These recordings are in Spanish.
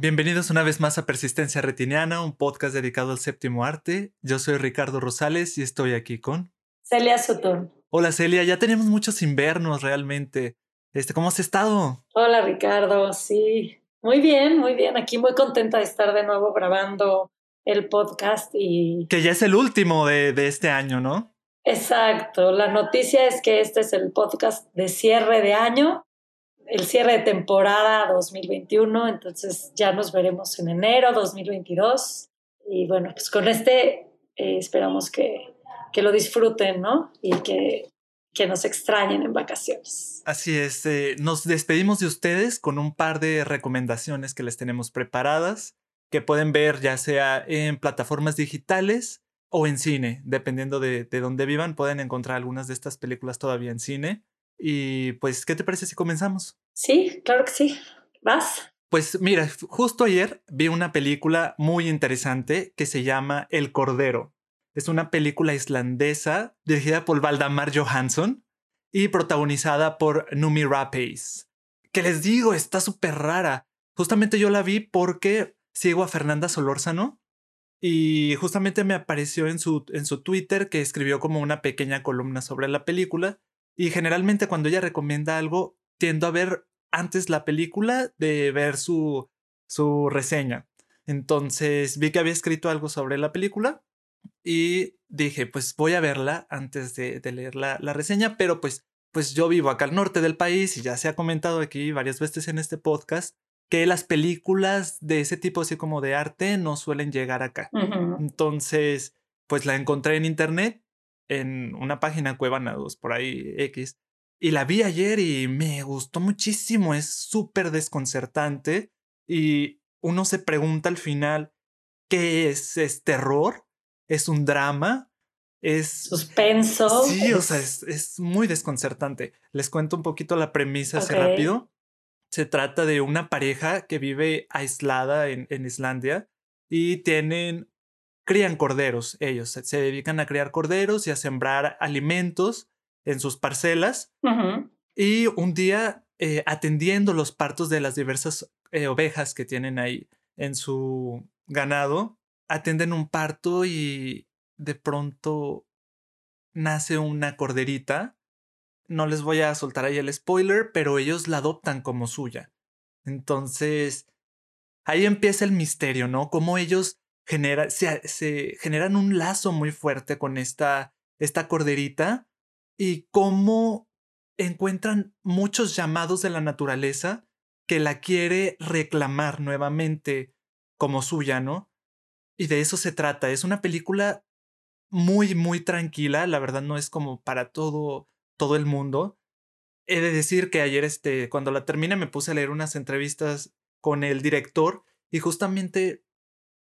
Bienvenidos una vez más a Persistencia Retiniana, un podcast dedicado al séptimo arte. Yo soy Ricardo Rosales y estoy aquí con Celia Sutton. Hola Celia, ya tenemos muchos invernos realmente. Este, ¿cómo has estado? Hola Ricardo, sí. Muy bien, muy bien. Aquí muy contenta de estar de nuevo grabando el podcast y... Que ya es el último de, de este año, ¿no? Exacto. La noticia es que este es el podcast de cierre de año el cierre de temporada 2021, entonces ya nos veremos en enero 2022. Y bueno, pues con este eh, esperamos que, que, lo disfruten, ¿no? Y que, que nos extrañen en vacaciones. Así es, eh, nos despedimos de ustedes con un par de recomendaciones que les tenemos preparadas, que pueden ver ya sea en plataformas digitales o en cine, dependiendo de, de dónde vivan, pueden encontrar algunas de estas películas todavía en cine. Y pues, ¿qué te parece si comenzamos? Sí, claro que sí. ¿Vas? Pues mira, justo ayer vi una película muy interesante que se llama El Cordero. Es una película islandesa dirigida por Valdemar Johansson y protagonizada por Numi Rapace. Que les digo, está súper rara. Justamente yo la vi porque sigo a Fernanda Solórzano y justamente me apareció en su, en su Twitter que escribió como una pequeña columna sobre la película y generalmente cuando ella recomienda algo, tiendo a ver antes la película de ver su, su reseña. Entonces vi que había escrito algo sobre la película y dije, pues voy a verla antes de, leer la, la, reseña, pero pues, pues yo vivo acá al norte del país y ya se ha comentado aquí varias veces en este podcast que las películas de ese tipo así como de arte no suelen llegar acá. Entonces, pues la encontré en internet en una página Cuevanados, por ahí X, y la vi ayer y me gustó muchísimo, es súper desconcertante y uno se pregunta al final, ¿qué es? ¿Es terror? ¿Es un drama? ¿Es suspenso? Sí, o sea, es, es muy desconcertante. Les cuento un poquito la premisa así rápido. Se trata de una pareja que vive aislada en, en Islandia y tienen crían corderos, ellos se, dedican a criar corderos y a sembrar alimentos en sus parcelas. Y un día, eh, atendiendo los partos de las diversas eh, ovejas que tienen ahí en su ganado, atienden un parto y de pronto nace una corderita. No les voy a soltar ahí el spoiler, pero ellos la adoptan como suya. Entonces, ahí empieza el misterio, ¿no? Cómo ellos genera, se, generan un lazo muy fuerte con esta, esta corderita y cómo encuentran muchos llamados de la naturaleza que la quiere reclamar nuevamente como suya, ¿no? Y de eso se trata. Es una película muy, muy tranquila. La verdad no es como para todo, todo el mundo. He de decir que ayer, este, cuando la terminé, me puse a leer unas entrevistas con el director y justamente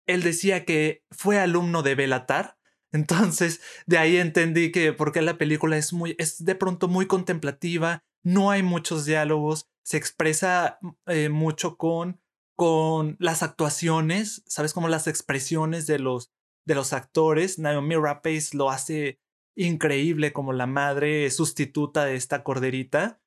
él decía que fue alumno de Belatar. Entonces, de ahí entendí que porque la película es muy, es de pronto muy contemplativa, no hay muchos diálogos, se expresa eh, mucho con, con las actuaciones, sabes, como las expresiones de los, de los actores. Naomi Rapace lo hace increíble como la madre sustituta de esta corderita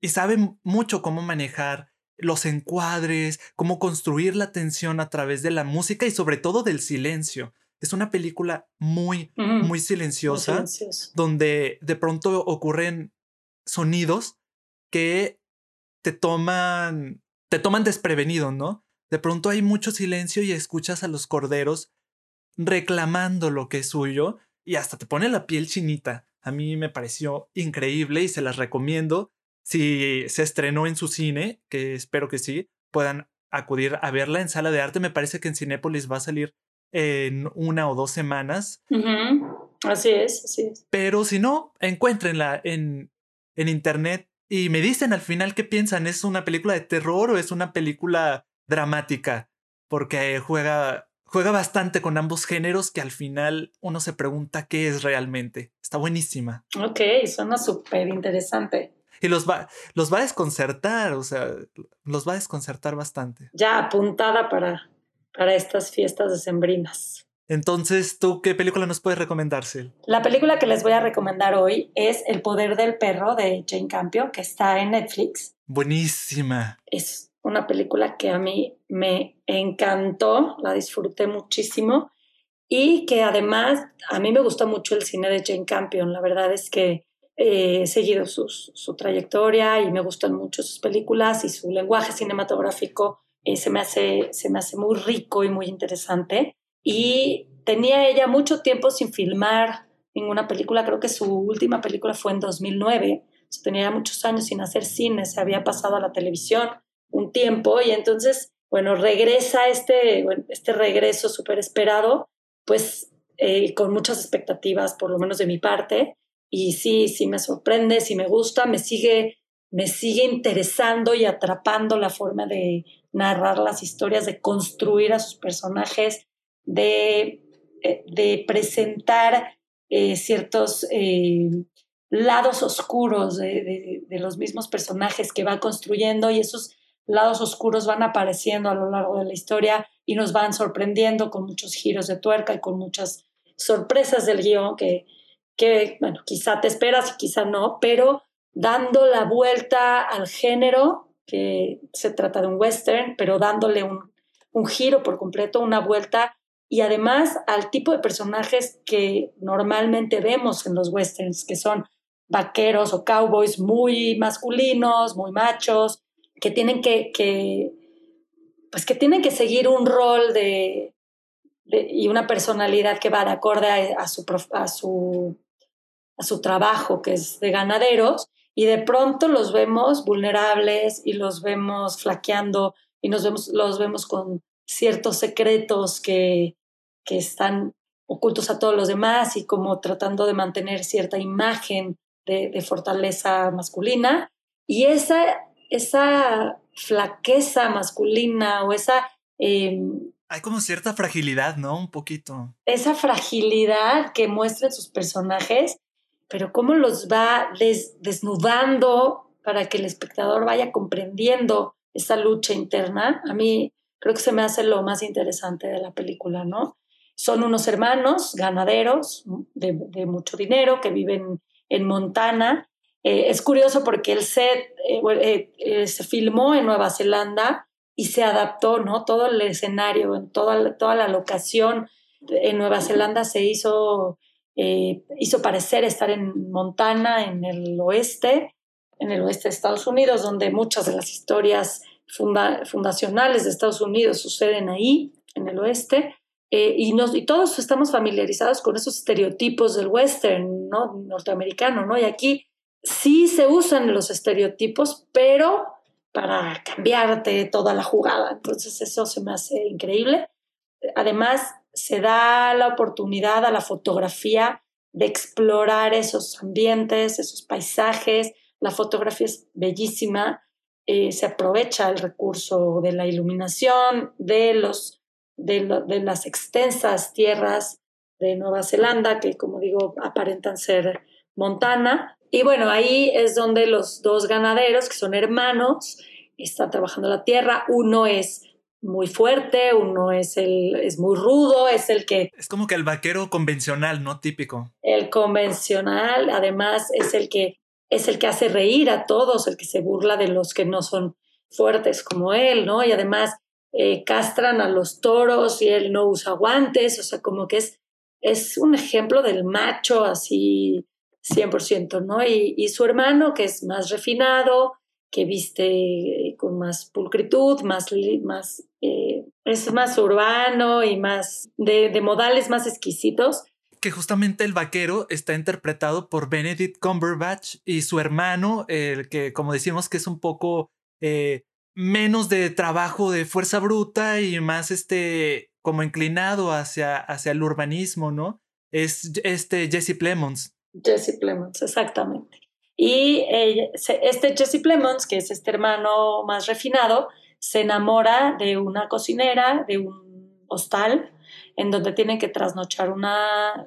y sabe mucho cómo manejar los encuadres, cómo construir la tensión a través de la música y sobre todo del silencio. Es una película muy, muy, silenciosa, donde de pronto ocurren sonidos que te toman, te toman desprevenido, ¿no? De pronto hay mucho silencio y escuchas a los corderos reclamando lo que es suyo y hasta te pone la piel chinita. A mí me pareció increíble y se las recomiendo si se estrenó en su cine, que espero que sí, puedan acudir a verla en sala de arte. Me parece que en Cinépolis va a salir en una o dos semanas. Así es, así es. Pero si no, encuéntrenla en, en internet y me dicen al final qué piensan. ¿Es una película de terror o es una película dramática? Porque juega, juega bastante con ambos géneros que al final uno se pregunta qué es realmente. Está buenísima. Ok, suena súper interesante y los va, los va a desconcertar, o sea, los va a desconcertar bastante. Ya apuntada para, para estas fiestas decembrinas. Entonces, ¿tú qué película nos puedes recomendar, Sil? La película que les voy a recomendar hoy es El poder del perro de Jane Campion, que está en Netflix. Buenísima. Es una película que a mí me encantó, la disfruté muchísimo y que además a mí me gusta mucho el cine de Jane Campion. La verdad es que he seguido su trayectoria y me gustan mucho sus películas y su lenguaje cinematográfico eh, se, me hace, se me hace muy rico y muy interesante. Y tenía ella mucho tiempo sin filmar ninguna película, creo que su última película fue en 2009, tenía muchos años sin hacer cine, se había pasado a la televisión un tiempo y entonces, bueno, regresa este, este regreso súper esperado, pues eh, con muchas expectativas, por lo menos de mi parte, y sí, sí me sorprende, sí me gusta, me sigue, me sigue interesando y atrapando la forma de narrar las historias, de construir a sus personajes, de, eh, de presentar eh, ciertos lados oscuros de, de, los mismos personajes que va construyendo y esos lados oscuros van apareciendo a lo largo de la historia y nos van sorprendiendo con muchos giros de tuerca y con muchas sorpresas del guion que, que bueno, quizá te esperas y quizá no, pero dando la vuelta al género, que se trata de un western, pero dándole un, un giro por completo, una vuelta y además al tipo de personajes que normalmente vemos en los westerns, que son vaqueros o cowboys muy masculinos, muy machos, que tienen que, pues que tienen que seguir un rol de, y una personalidad que va de acorde a, su, a, su, a su trabajo, que es de ganaderos, y de pronto los vemos vulnerables y los vemos flaqueando y nos vemos, los vemos con ciertos secretos que, que están ocultos a todos los demás y como tratando de mantener cierta imagen de, fortaleza masculina. Y esa, esa flaqueza masculina o esa... Em, Hay como cierta fragilidad, ¿no? Un poquito. Esa fragilidad que muestran sus personajes, pero cómo los va desnudando para que el espectador vaya comprendiendo esa lucha interna, a mí creo que se me hace lo más interesante de la película, ¿no? Son unos hermanos ganaderos de, de mucho dinero que viven en Montana. Eh, es curioso porque el set eh, eh, se filmó en Nueva Zelanda y se adaptó, ¿no? Todo el escenario, en toda, toda la locación en Nueva Zelanda se hizo, hizo parecer estar en Montana, en el oeste, en el oeste de Estados Unidos, donde muchas de las historias fundacionales de Estados Unidos suceden ahí, en el oeste. Y, nos, y todos estamos familiarizados con esos estereotipos del western ¿no? norteamericano, ¿no? Y aquí sí se usan los estereotipos, pero para cambiarte toda la jugada. Entonces eso se me hace increíble. Además, se da la oportunidad a la fotografía de explorar esos ambientes, esos paisajes. La fotografía es bellísima. Eh, se aprovecha el recurso de la iluminación, de los de, las extensas tierras de Nueva Zelanda, que como digo aparentan ser Montana. Y bueno, ahí es donde los dos ganaderos, que son hermanos, están trabajando la tierra. Uno es muy fuerte, uno es el es muy rudo, es el que es como que el vaquero convencional, no típico. El convencional, además es el que es el que hace reír a todos, el que se burla de los que no son fuertes como él, ¿no? Y además eh, castran a los toros y él no usa guantes, o sea, como que es, es un ejemplo del macho así 100%, ¿no? Y, su hermano, que es más refinado, que viste con más pulcritud, más, más eh, es más urbano y más de, de, modales más exquisitos. Que justamente el vaquero está interpretado por Benedict Cumberbatch y su hermano, el que como decimos que es un poco eh, menos de trabajo de fuerza bruta y más este como inclinado hacia, hacia el urbanismo, ¿no? Es este Jesse Plemons. Jesse Plemons, exactamente. Y este Jesse Plemons, que es este hermano más refinado, se enamora de una cocinera de un hostal en donde tienen que trasnochar una,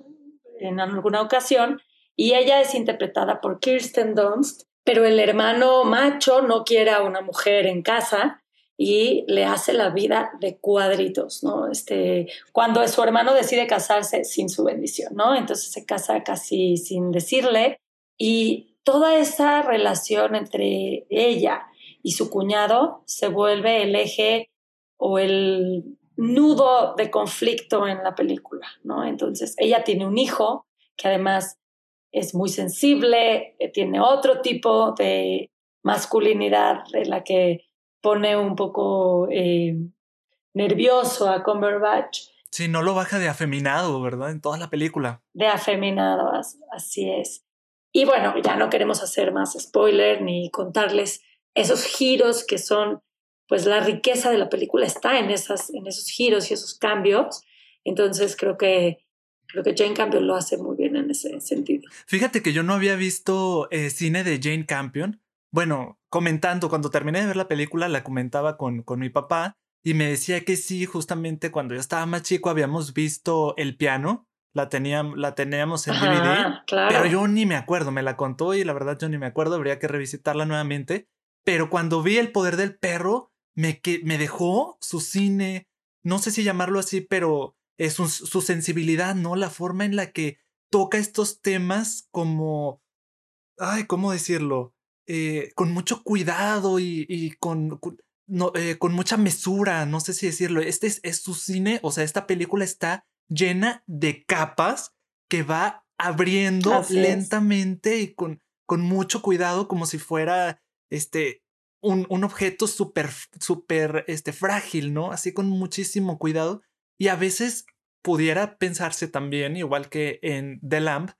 en alguna ocasión y ella es interpretada por Kirsten Dunst, pero el hermano macho no quiere a una mujer en casa y le hace la vida de cuadritos, ¿no? Este, cuando su hermano decide casarse sin su bendición, ¿no? Entonces se casa casi sin decirle y toda esa relación entre ella y su cuñado se vuelve el eje o el nudo de conflicto en la película, ¿no? Entonces ella tiene un hijo que además es muy sensible, eh, tiene otro tipo de masculinidad de la que pone un poco eh, nervioso a Cumberbatch. Sí, no lo baja de afeminado, ¿verdad? En toda la película. De afeminado, así es. Y bueno, ya no queremos hacer más spoiler ni contarles esos giros que son, pues la riqueza de la película está en, esas, en esos giros y esos cambios. Entonces creo que, creo que Jane Campion lo hace muy bien en ese sentido. Fíjate que yo no había visto eh, cine de Jane Campion bueno, comentando, cuando terminé de ver la película, la comentaba con, con mi papá y me decía que sí, justamente cuando yo estaba más chico habíamos visto el piano, la, teníamos, la teníamos en DVD, pero yo ni me acuerdo, me la contó y la verdad yo ni me acuerdo, habría que revisitarla nuevamente. Pero cuando vi El poder del perro, me, que, me dejó su cine, no sé si llamarlo así, pero es su sensibilidad, ¿no? La forma en la que toca estos temas como... Ay, ¿cómo decirlo? Eh, con mucho cuidado y, con, no, eh, con mucha mesura, no sé si decirlo. Este es, su cine, o sea, esta película está llena de capas que va abriendo lentamente y con, con mucho cuidado, como si fuera este un, un objeto súper, súper este, frágil, ¿no? Así con muchísimo cuidado. Y a veces pudiera pensarse también, igual que en The Lamp,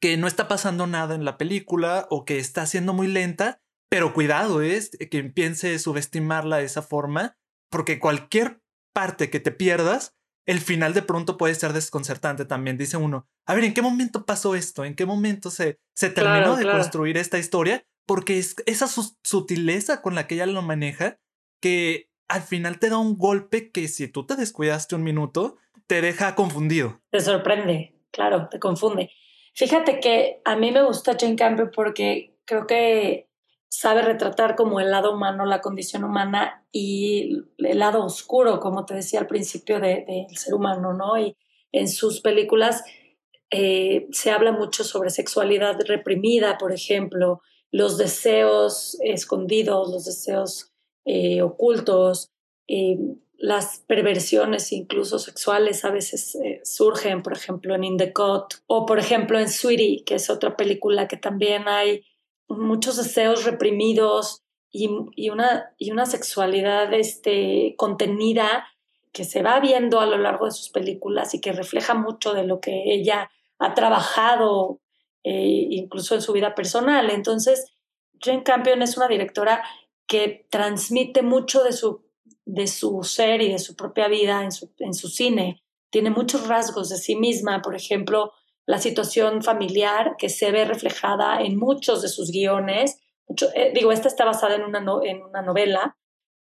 que no está pasando nada en la película o que está siendo muy lenta, pero cuidado es que empiece a subestimarla de esa forma, porque cualquier parte que te pierdas, el final de pronto puede ser desconcertante también. Dice uno, a ver, ¿en qué momento pasó esto? ¿En qué momento se, se terminó de construir esta historia? Porque es esa sutileza con la que ella lo maneja, que al final te da un golpe que si tú te descuidaste un minuto, te deja confundido. Te sorprende, claro, te confunde. Fíjate que a mí me gusta Jane Campion porque creo que sabe retratar como el lado humano, la condición humana y el lado oscuro, como te decía al principio, del de, ser humano, ¿no? Y en sus películas eh, se habla mucho sobre sexualidad reprimida, por ejemplo, los deseos escondidos, los deseos eh, ocultos, eh, las perversiones incluso sexuales a veces eh, surgen, por ejemplo, en In the Cut o por ejemplo en Sweetie, que es otra película que también hay muchos deseos reprimidos y, una, y una sexualidad este, contenida que se va viendo a lo largo de sus películas y que refleja mucho de lo que ella ha trabajado eh, incluso en su vida personal. Entonces, Jane Campion es una directora que transmite mucho de su de su ser y de su propia vida en su, en su cine. Tiene muchos rasgos de sí misma, por ejemplo, la situación familiar que se ve reflejada en muchos de sus guiones. Eh, digo, esta está basada en una, en una novela,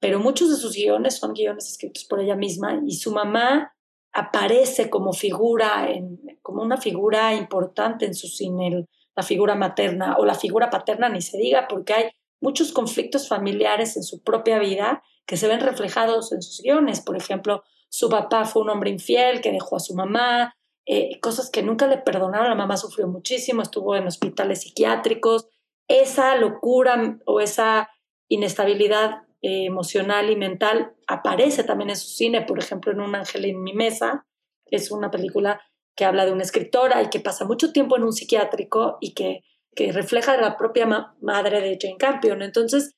pero muchos de sus guiones son guiones escritos por ella misma y su mamá aparece como figura, en, como una figura importante en su cine, la figura materna o la figura paterna, ni se diga, porque hay muchos conflictos familiares en su propia vida que se ven reflejados en sus guiones. Por ejemplo, su papá fue un hombre infiel que dejó a su mamá, eh, cosas que nunca le perdonaron. La mamá sufrió muchísimo, estuvo en hospitales psiquiátricos. Esa locura o esa inestabilidad eh, emocional y mental aparece también en su cine, por ejemplo, en Un ángel en mi mesa, es una película que habla de una escritora y que pasa mucho tiempo en un psiquiátrico y que, que refleja la propia madre de Jane Campion. Entonces,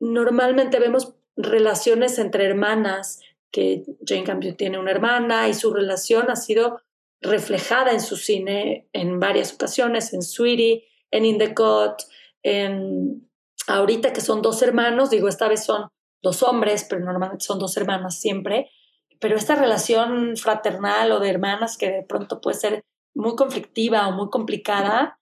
normalmente vemos relaciones entre hermanas, que Jane Campion tiene una hermana y su relación ha sido reflejada en su cine en varias ocasiones, en Sweetie, en In the Cut, en ahorita que son dos hermanos, digo, esta vez son dos hombres, pero normalmente son dos hermanas siempre, pero esta relación fraternal o de hermanas que de pronto puede ser muy conflictiva o muy complicada,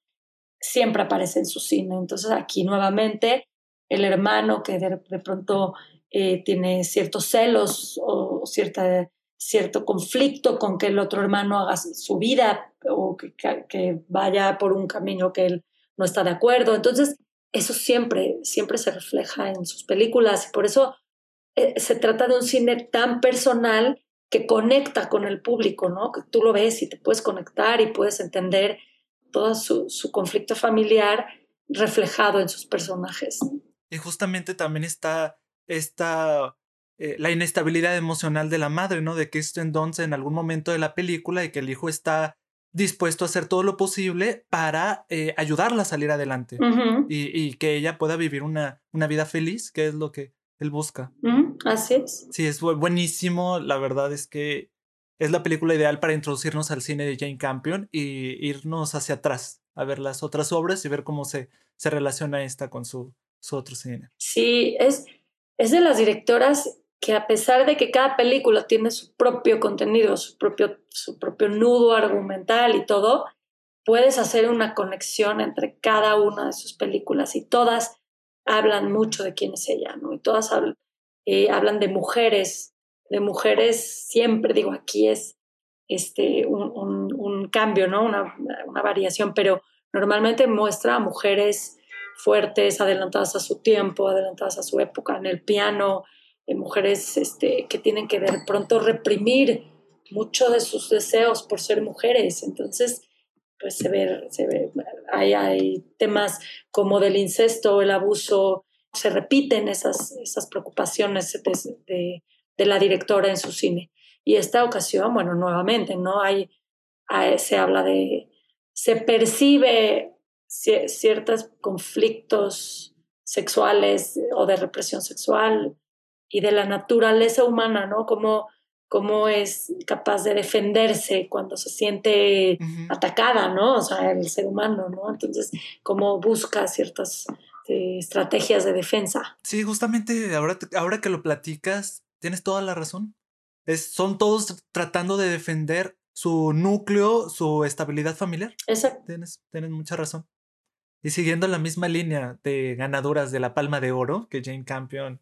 siempre aparece en su cine. Entonces aquí nuevamente el hermano que de, de pronto eh, tiene ciertos celos o cierta, cierto conflicto con que el otro hermano haga su vida o que, que, vaya por un camino que él no está de acuerdo. Entonces, eso siempre, siempre se refleja en sus películas y por eso eh, se trata de un cine tan personal que conecta con el público, ¿no? Que tú lo ves y te puedes conectar y puedes entender todo su, su conflicto familiar reflejado en sus personajes. Y justamente también está esta eh, la inestabilidad emocional de la madre, ¿no? De Kirsten Dunst en algún momento de la película y que el hijo está dispuesto a hacer todo lo posible para eh, ayudarla a salir adelante y, que ella pueda vivir una, una vida feliz, que es lo que él busca. Así es. Sí, es buenísimo. La verdad es que es la película ideal para introducirnos al cine de Jane Campion y irnos hacia atrás a ver las otras obras y ver cómo se, se relaciona esta con su, su otro cine. Sí, es, es de las directoras que a pesar de que cada película tiene su propio contenido, su propio, su propio nudo argumental y todo, puedes hacer una conexión entre cada una de sus películas y todas hablan mucho de quién es ella, ¿no? Y todas hablan, eh, hablan de mujeres, de mujeres siempre, digo, aquí es este, un, un, cambio, ¿no? Una, una, variación, pero normalmente muestra a mujeres fuertes, adelantadas a su tiempo, adelantadas a su época, en el piano, mujeres este, que tienen que de pronto reprimir mucho de sus deseos por ser mujeres. Entonces, pues se ve, se ve hay, hay temas como del incesto, el abuso, se repiten esas, esas preocupaciones de, de, la directora en su cine. Y esta ocasión, bueno, nuevamente, ¿no? Hay, se habla de, se percibe ciertos conflictos sexuales o de represión sexual y de la naturaleza humana, ¿no? Cómo, cómo es capaz de defenderse cuando se siente atacada, ¿no? O sea, el ser humano, ¿no? Entonces, cómo busca ciertas eh, estrategias de defensa. Sí, justamente ahora, ahora que lo platicas, tienes toda la razón. Es, son todos tratando de defender su núcleo, su estabilidad familiar. Exacto. Tienes, tienes mucha razón. Y siguiendo la misma línea de ganadoras de la Palma de Oro que Jane Campion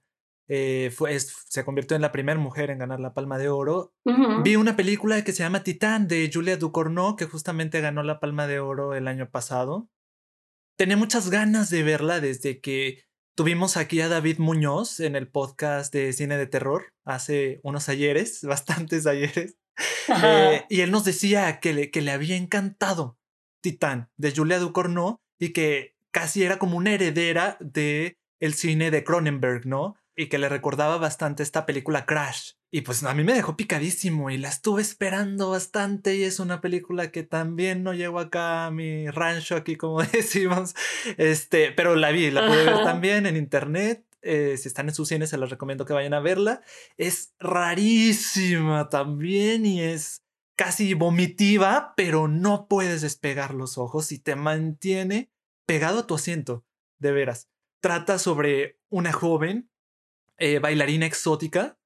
eh, fue, se convirtió en la primera mujer en ganar la Palma de Oro. Vi una película que se llama Titán de Julia Ducournau, que justamente ganó la Palma de Oro el año pasado. Tenía muchas ganas de verla desde que tuvimos aquí a David Muñoz en el podcast de cine de terror hace unos ayeres, bastantes ayeres. Eh, y él nos decía que le, que le había encantado Titán de Julia Ducournau y que casi era como una heredera de el cine de Cronenberg, ¿no? y que le recordaba bastante esta película Crash. Y pues a mí me dejó picadísimo y la estuve esperando bastante y es una película que también no llegó acá a mi rancho aquí como decimos. Este, pero la vi, la pude ver también en internet. Eh, si están en sus cines se les recomiendo que vayan a verla. Es rarísima también y es casi vomitiva, pero no puedes despegar los ojos y te mantiene pegado a tu asiento, de veras. Trata sobre una joven eh, bailarina exótica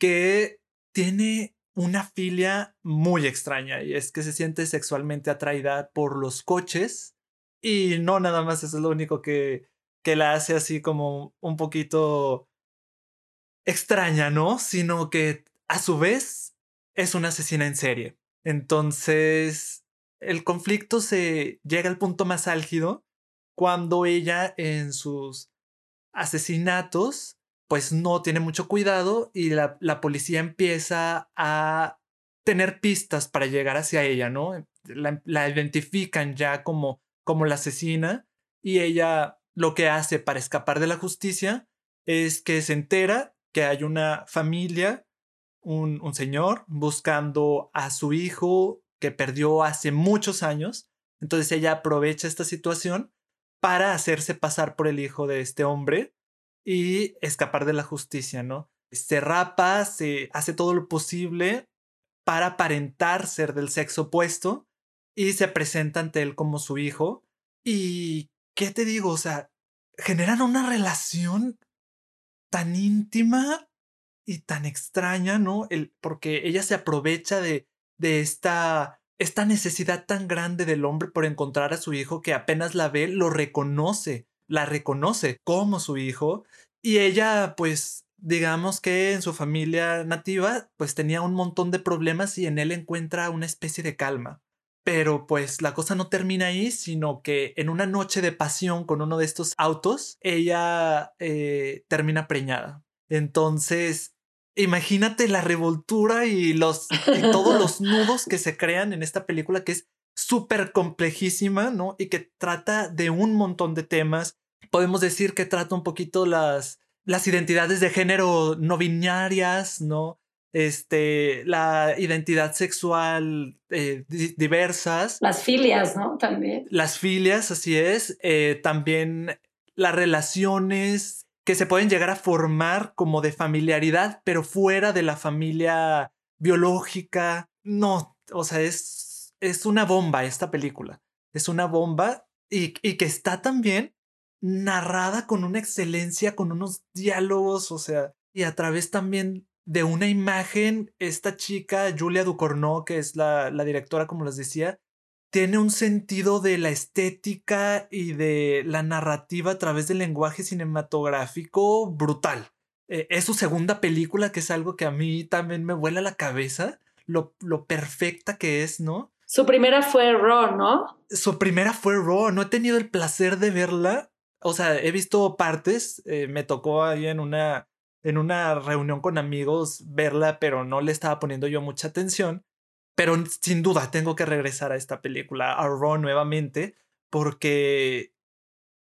que tiene una filia muy extraña y es que se siente sexualmente atraída por los coches y no nada más eso es lo único que, que la hace así como un poquito extraña, ¿no? Sino que a su vez es una asesina en serie. Entonces, el conflicto se llega al punto más álgido cuando ella en sus asesinatos pues no tiene mucho cuidado y la, policía empieza a tener pistas para llegar hacia ella, ¿no? La, identifican ya como, como la asesina y ella lo que hace para escapar de la justicia es que se entera que hay una familia, un, un señor, buscando a su hijo que perdió hace muchos años. Entonces ella aprovecha esta situación para hacerse pasar por el hijo de este hombre y escapar de la justicia, ¿no? Se rapa, se hace todo lo posible para aparentar ser del sexo opuesto y se presenta ante él como su hijo. Y, ¿qué te digo? O sea, generan una relación tan íntima y tan extraña, ¿no? El, porque ella se aprovecha de, de esta, esta necesidad tan grande del hombre por encontrar a su hijo que apenas la ve, lo reconoce la reconoce como su hijo y ella pues digamos que en su familia nativa pues tenía un montón de problemas y en él encuentra una especie de calma. Pero pues la cosa no termina ahí, sino que en una noche de pasión con uno de estos autos, ella eh, termina preñada. Entonces, imagínate la revoltura y los y todos los nudos que se crean en esta película que es súper complejísima, ¿no? Y que trata de un montón de temas. Podemos decir que trata un poquito las, las identidades de género no binarias, ¿no? Este, la identidad sexual eh, diversas. Las filias, ¿no? También. Las filias, así es. Eh, también las relaciones que se pueden llegar a formar como de familiaridad, pero fuera de la familia biológica. No, o sea, es, es una bomba esta película. Es una bomba y, y que está también narrada con una excelencia, con unos diálogos, o sea, y a través también de una imagen, esta chica, Julia Ducournau, que es la, la directora, como les decía, tiene un sentido de la estética y de la narrativa a través del lenguaje cinematográfico brutal. Eh, es su segunda película, que es algo que a mí también me vuela la cabeza, lo, lo perfecta que es, ¿no? Su primera fue Raw, ¿no? Su primera fue Raw, no he tenido el placer de verla. O sea, he visto partes, eh, me tocó ahí en una, en una reunión con amigos verla, pero no le estaba poniendo yo mucha atención. Pero sin duda tengo que regresar a esta película, a Raw nuevamente, porque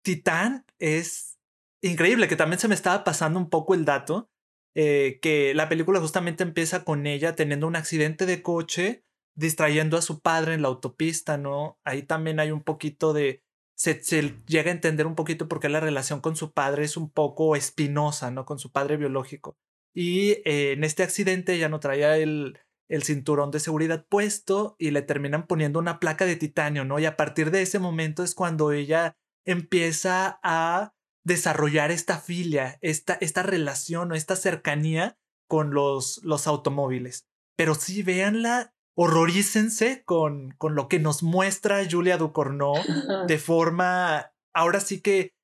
Titán es increíble, que también se me estaba pasando un poco el dato, eh, que la película justamente empieza con ella teniendo un accidente de coche, distrayendo a su padre en la autopista, ¿no? Ahí también hay un poquito de... Se, llega a entender un poquito por qué la relación con su padre es un poco espinosa, ¿no? Con su padre biológico. Y eh, en este accidente ya no traía el, el cinturón de seguridad puesto y le terminan poniendo una placa de titanio, ¿no? Y a partir de ese momento es cuando ella empieza a desarrollar esta filia, esta, esta relación o esta cercanía con los, los automóviles. Pero sí, véanla, horrorícense con, con lo que nos muestra Julia Ducournau de forma, ahora sí que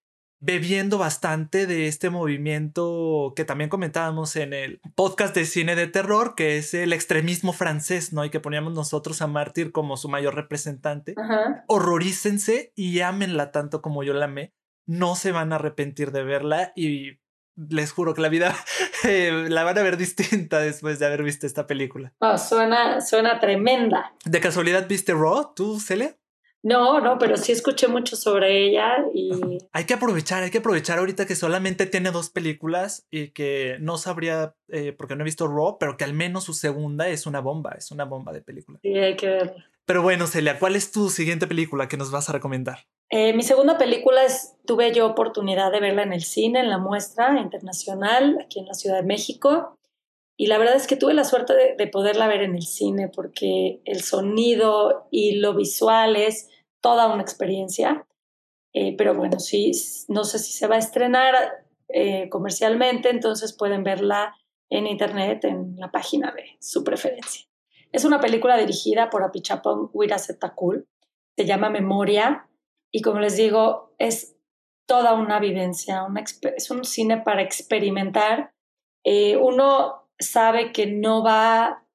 bebiendo bastante de este movimiento que también comentábamos en el podcast de cine de terror, que es el extremismo francés, ¿no? Y que poníamos nosotros a Mártir como su mayor representante. Horrorícense y ámenla tanto como yo la amé. No se van a arrepentir de verla y les juro que la vida eh, la van a ver distinta después de haber visto esta película. Oh, suena, suena tremenda. ¿De casualidad viste Raw, tú, Celia? No, no, pero sí escuché mucho sobre ella y... Hay que aprovechar, hay que aprovechar ahorita que solamente tiene dos películas y que no sabría, eh, porque no he visto Raw, pero que al menos su segunda es una bomba, es una bomba de película. Sí, hay que verla. Pero bueno, Celia, ¿cuál es tu siguiente película que nos vas a recomendar? Eh, mi segunda película es, tuve yo oportunidad de verla en el cine, en la muestra internacional, aquí en la Ciudad de México. Y la verdad es que tuve la suerte de, de poderla ver en el cine porque el sonido y lo visual es toda una experiencia. Eh, pero bueno, sí, no sé si se va a estrenar eh, comercialmente, entonces pueden verla en internet en la página de su preferencia. Es una película dirigida por Apichapong Wirasetakul, se llama Memoria y como les digo, es toda una vivencia, es un cine para experimentar. Eh, uno sabe que no va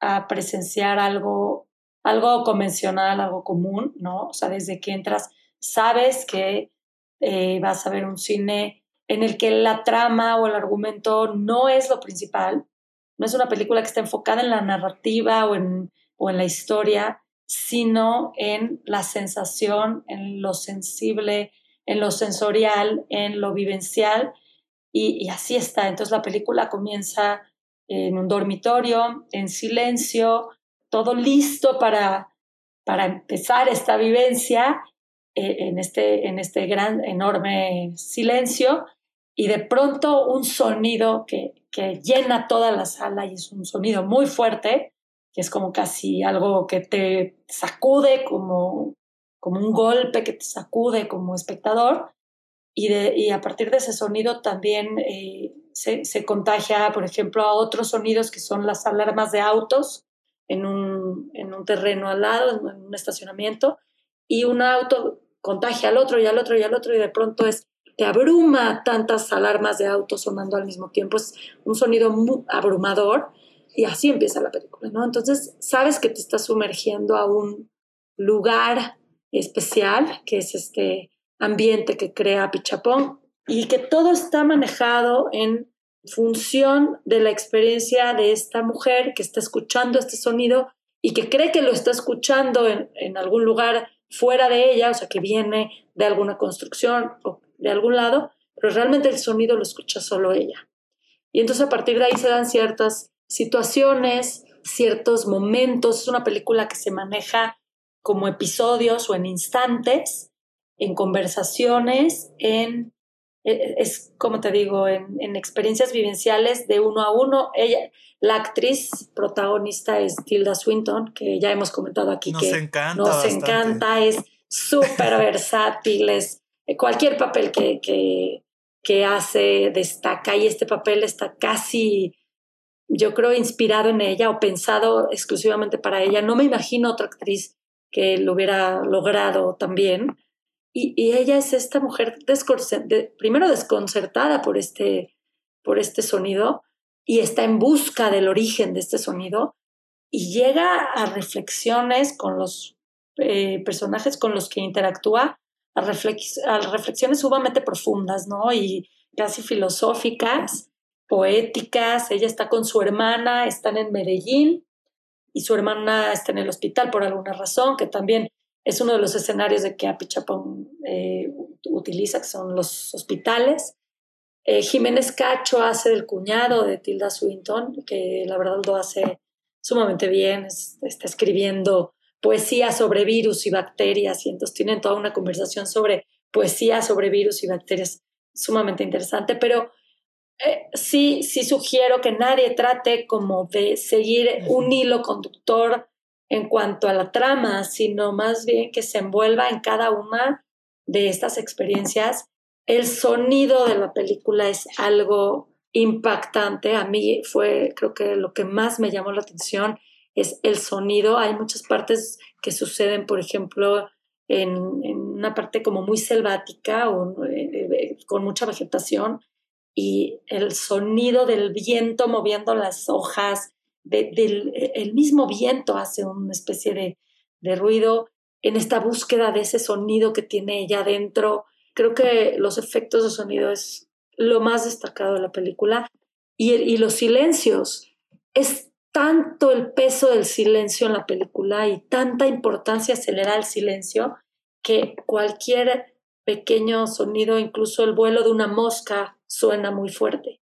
a presenciar algo algo convencional, algo común, ¿no? O sea, desde que entras, sabes que eh, vas a ver un cine en el que la trama o el argumento no es lo principal, no es una película que está enfocada en la narrativa o en, o en la historia, sino en la sensación, en lo sensible, en lo sensorial, en lo vivencial, y, y así está. Entonces la película comienza en un dormitorio, en silencio, todo listo para, para empezar esta vivencia eh, en, este, en este gran, enorme silencio y de pronto un sonido que, que llena toda la sala y es un sonido muy fuerte, que es como casi algo que te sacude como, como un golpe que te sacude como espectador. Y, de, y a partir de ese sonido también eh, se, se, contagia, por ejemplo, a otros sonidos que son las alarmas de autos en un, en un terreno al lado, en un estacionamiento, y un auto contagia al otro y al otro y al otro y de pronto es te abruma tantas alarmas de autos sonando al mismo tiempo, es un sonido muy abrumador y así empieza la película, ¿no? Entonces sabes que te estás sumergiendo a un lugar especial, que es este ambiente que crea Pichapón y que todo está manejado en función de la experiencia de esta mujer que está escuchando este sonido y que cree que lo está escuchando en, en algún lugar fuera de ella, o sea, que viene de alguna construcción o de algún lado, pero realmente el sonido lo escucha solo ella. Y entonces a partir de ahí se dan ciertas situaciones, ciertos momentos. Es una película que se maneja como episodios o en instantes, en conversaciones, en, es como te digo, en, en experiencias vivenciales de uno a uno. Ella, la actriz protagonista es Tilda Swinton, que ya hemos comentado aquí nos que encanta nos encanta, es súper versátil, es cualquier papel que, que, que hace destaca y este papel está casi, yo creo, inspirado en ella o pensado exclusivamente para ella. No me imagino otra actriz que lo hubiera logrado también. Y, y ella es esta mujer primero desconcertada por este, por este sonido y está en busca del origen de este sonido y llega a reflexiones con los eh, personajes con los que interactúa a, reflexiones sumamente profundas, ¿no? Y casi filosóficas, poéticas. Ella está con su hermana, están en Medellín y su hermana está en el hospital por alguna razón, que también es uno de los escenarios de que Apichapón eh, utiliza, que son los hospitales. Eh, Jiménez Cacho hace del cuñado de Tilda Swinton, que la verdad lo hace sumamente bien, está escribiendo poesía sobre virus y bacterias y entonces tienen toda una conversación sobre poesía sobre virus y bacterias sumamente interesante, pero eh, sí, sí sugiero que nadie trate como de seguir un hilo conductor en cuanto a la trama, sino más bien que se envuelva en cada una de estas experiencias. El sonido de la película es algo impactante. A mí fue, creo que lo que más me llamó la atención es el sonido. Hay muchas partes que suceden, por ejemplo, en, una parte como muy selvática o eh, eh, con mucha vegetación y el sonido del viento moviendo las hojas, del, el mismo viento hace una especie de, de ruido en esta búsqueda de ese sonido que tiene ella adentro. Creo que los efectos de sonido es lo más destacado de la película y, y los silencios. Es tanto el peso del silencio en la película y tanta importancia se le silencio que cualquier pequeño sonido, incluso el vuelo de una mosca, suena muy fuerte.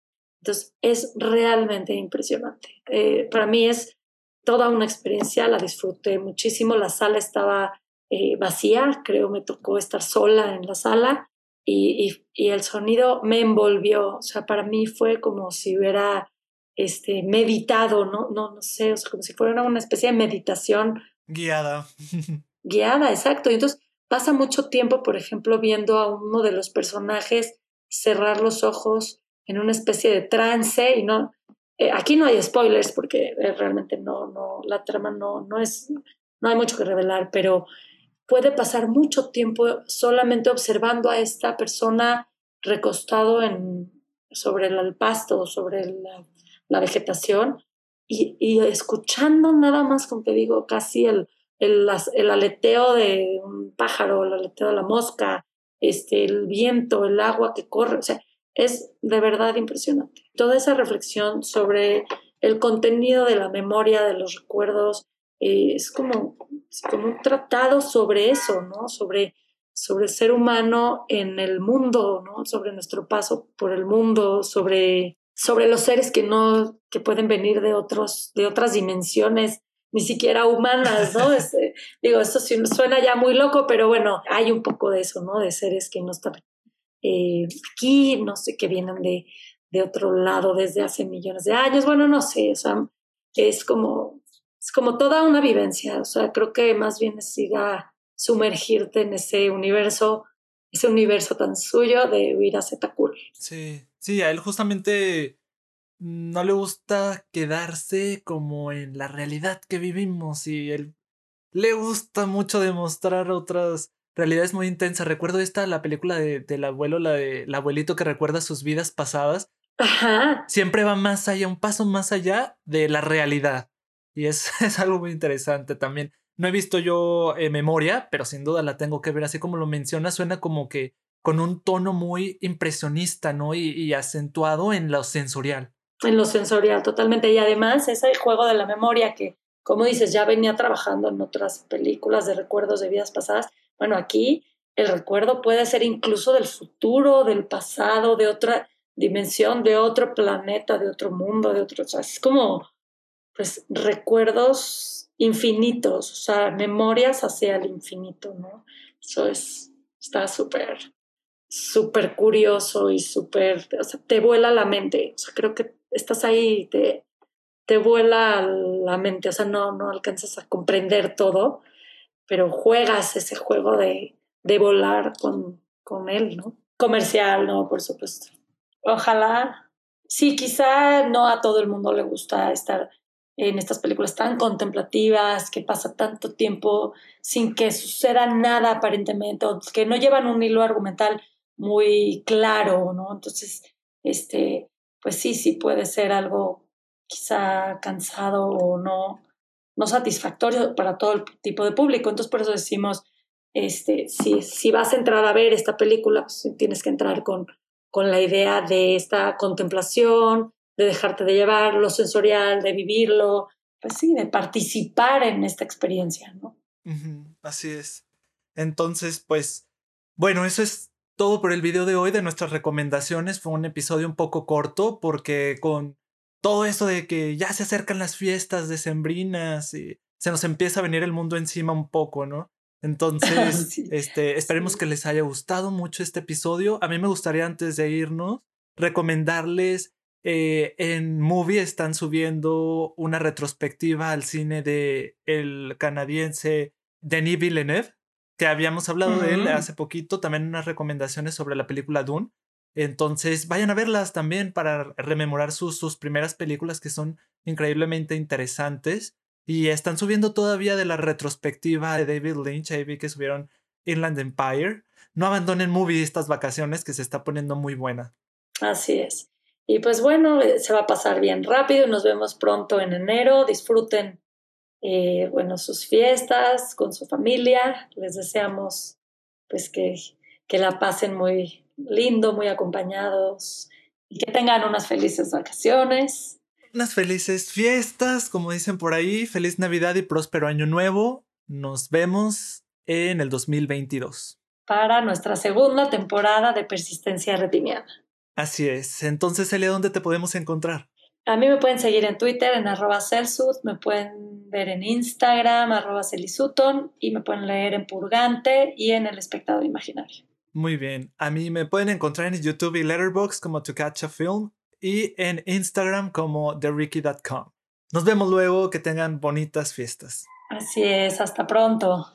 Entonces es realmente impresionante. Eh, para mí es toda una experiencia, la disfruté muchísimo, la sala estaba eh, vacía, creo me tocó estar sola en la sala y, y, y el sonido me envolvió, o sea, para mí fue como si hubiera este, meditado, ¿no? No, no sé, o sea, como si fuera una especie de meditación. Guiada. guiada, exacto. Y entonces pasa mucho tiempo, por ejemplo, viendo a uno de los personajes cerrar los ojos en una especie de trance y no, eh, aquí no hay spoilers porque eh, realmente no, no, la trama no, no es, no hay mucho que revelar, pero puede pasar mucho tiempo solamente observando a esta persona recostado en, sobre el, pasto, sobre el, la vegetación y, y, escuchando nada más, como te digo, casi el, el, el, aleteo de un pájaro, el aleteo de la mosca, este, el viento, el agua que corre, o sea, es de verdad impresionante. Toda esa reflexión sobre el contenido de la memoria, de los recuerdos, eh, es como, como un tratado sobre eso, ¿no? Sobre, sobre el ser humano en el mundo, ¿no? Sobre nuestro paso por el mundo, sobre sobre los seres que no, que pueden venir de otros, de otras dimensiones, ni siquiera humanas, ¿no? Eh, digo, eso suena ya muy loco, pero bueno, hay un poco de eso, ¿no? De seres que no están eh, aquí, no sé, que vienen de, de otro lado desde hace millones de años, bueno, no sé, o sea, es como, es como toda una vivencia, o sea, creo que más bien es ir a sumergirte en ese universo, ese universo tan suyo de huir a Zetakul. Sí, Sí, a él justamente no le gusta quedarse como en la realidad que vivimos y él le gusta mucho demostrar otras realidades muy intensas. Recuerdo esta, la película de, del abuelo, la de el abuelito que recuerda sus vidas pasadas. Ajá. Siempre va más allá, un paso más allá de la realidad. Y es, es algo muy interesante también. No he visto yo eh, memoria, pero sin duda la tengo que ver. Así como lo menciona, suena como que con un tono muy impresionista, ¿no? Y, acentuado en lo sensorial. En lo sensorial, totalmente. Y además ese juego de la memoria que, como dices, ya venía trabajando en otras películas de recuerdos de vidas pasadas. Bueno, aquí el recuerdo puede ser incluso del futuro, del pasado, de otra dimensión, de otro planeta, de otro mundo, de otro... O sea, es como, pues, recuerdos infinitos, o sea, memorias hacia el infinito, ¿no? Eso es, está súper, súper curioso y súper, o sea, te vuela la mente, creo que estás ahí y te, te vuela la mente, o sea, no, no alcanzas a comprender todo, pero juegas ese juego de, de volar con, con él, ¿no? Comercial, ¿no? Por supuesto. Ojalá. Sí, quizá no a todo el mundo le gusta estar en estas películas tan contemplativas, que pasa tanto tiempo sin que suceda nada aparentemente, que no llevan un hilo argumental muy claro, ¿no? Entonces, este, pues sí, sí puede ser algo quizá cansado o no, no satisfactorio para todo el tipo de público. Entonces, por eso decimos, este, si, si vas a entrar a ver esta película, pues tienes que entrar con, con la idea de esta contemplación, de dejarte de llevar, lo sensorial, de vivirlo, pues sí, de participar en esta experiencia, ¿no? así es. Entonces, pues, bueno, eso es todo por el video de hoy de nuestras recomendaciones. Fue un episodio un poco corto porque con todo eso de que ya se acercan las fiestas decembrinas y se nos empieza a venir el mundo encima un poco, ¿no? Entonces, este, esperemos que les haya gustado mucho este episodio. A mí me gustaría antes de irnos recomendarles eh, en Movie están subiendo una retrospectiva al cine de el canadiense Denis Villeneuve, que habíamos hablado de él hace poquito, también unas recomendaciones sobre la película Dune. Entonces, vayan a verlas también para rememorar sus, sus primeras películas que son increíblemente interesantes. Y están subiendo todavía de la retrospectiva de David Lynch. Ahí vi que subieron Inland Empire. No abandonen movie estas vacaciones que se está poniendo muy buena. Así es. Y pues bueno, eh, se va a pasar bien rápido. Nos vemos pronto en enero. Disfruten, eh, bueno, sus fiestas con su familia. Les deseamos pues que, que la pasen muy lindo, muy acompañados y que tengan unas felices vacaciones. Unas felices fiestas, como dicen por ahí. Feliz Navidad y próspero año nuevo. Nos vemos en el 2022. Para nuestra segunda temporada de Persistencia Retiniana. Así es. Entonces, Elia, ¿dónde te podemos encontrar? A mí me pueden seguir en Twitter en arroba Celsus, me pueden ver en Instagram, arroba Celisuton, y me pueden leer en Purgante y en El Espectador Imaginario. Muy bien. A mí me pueden encontrar en YouTube y Letterboxd como To Catch a Film y en Instagram como TheRicky.com. Nos vemos luego, que tengan bonitas fiestas. Así es, hasta pronto.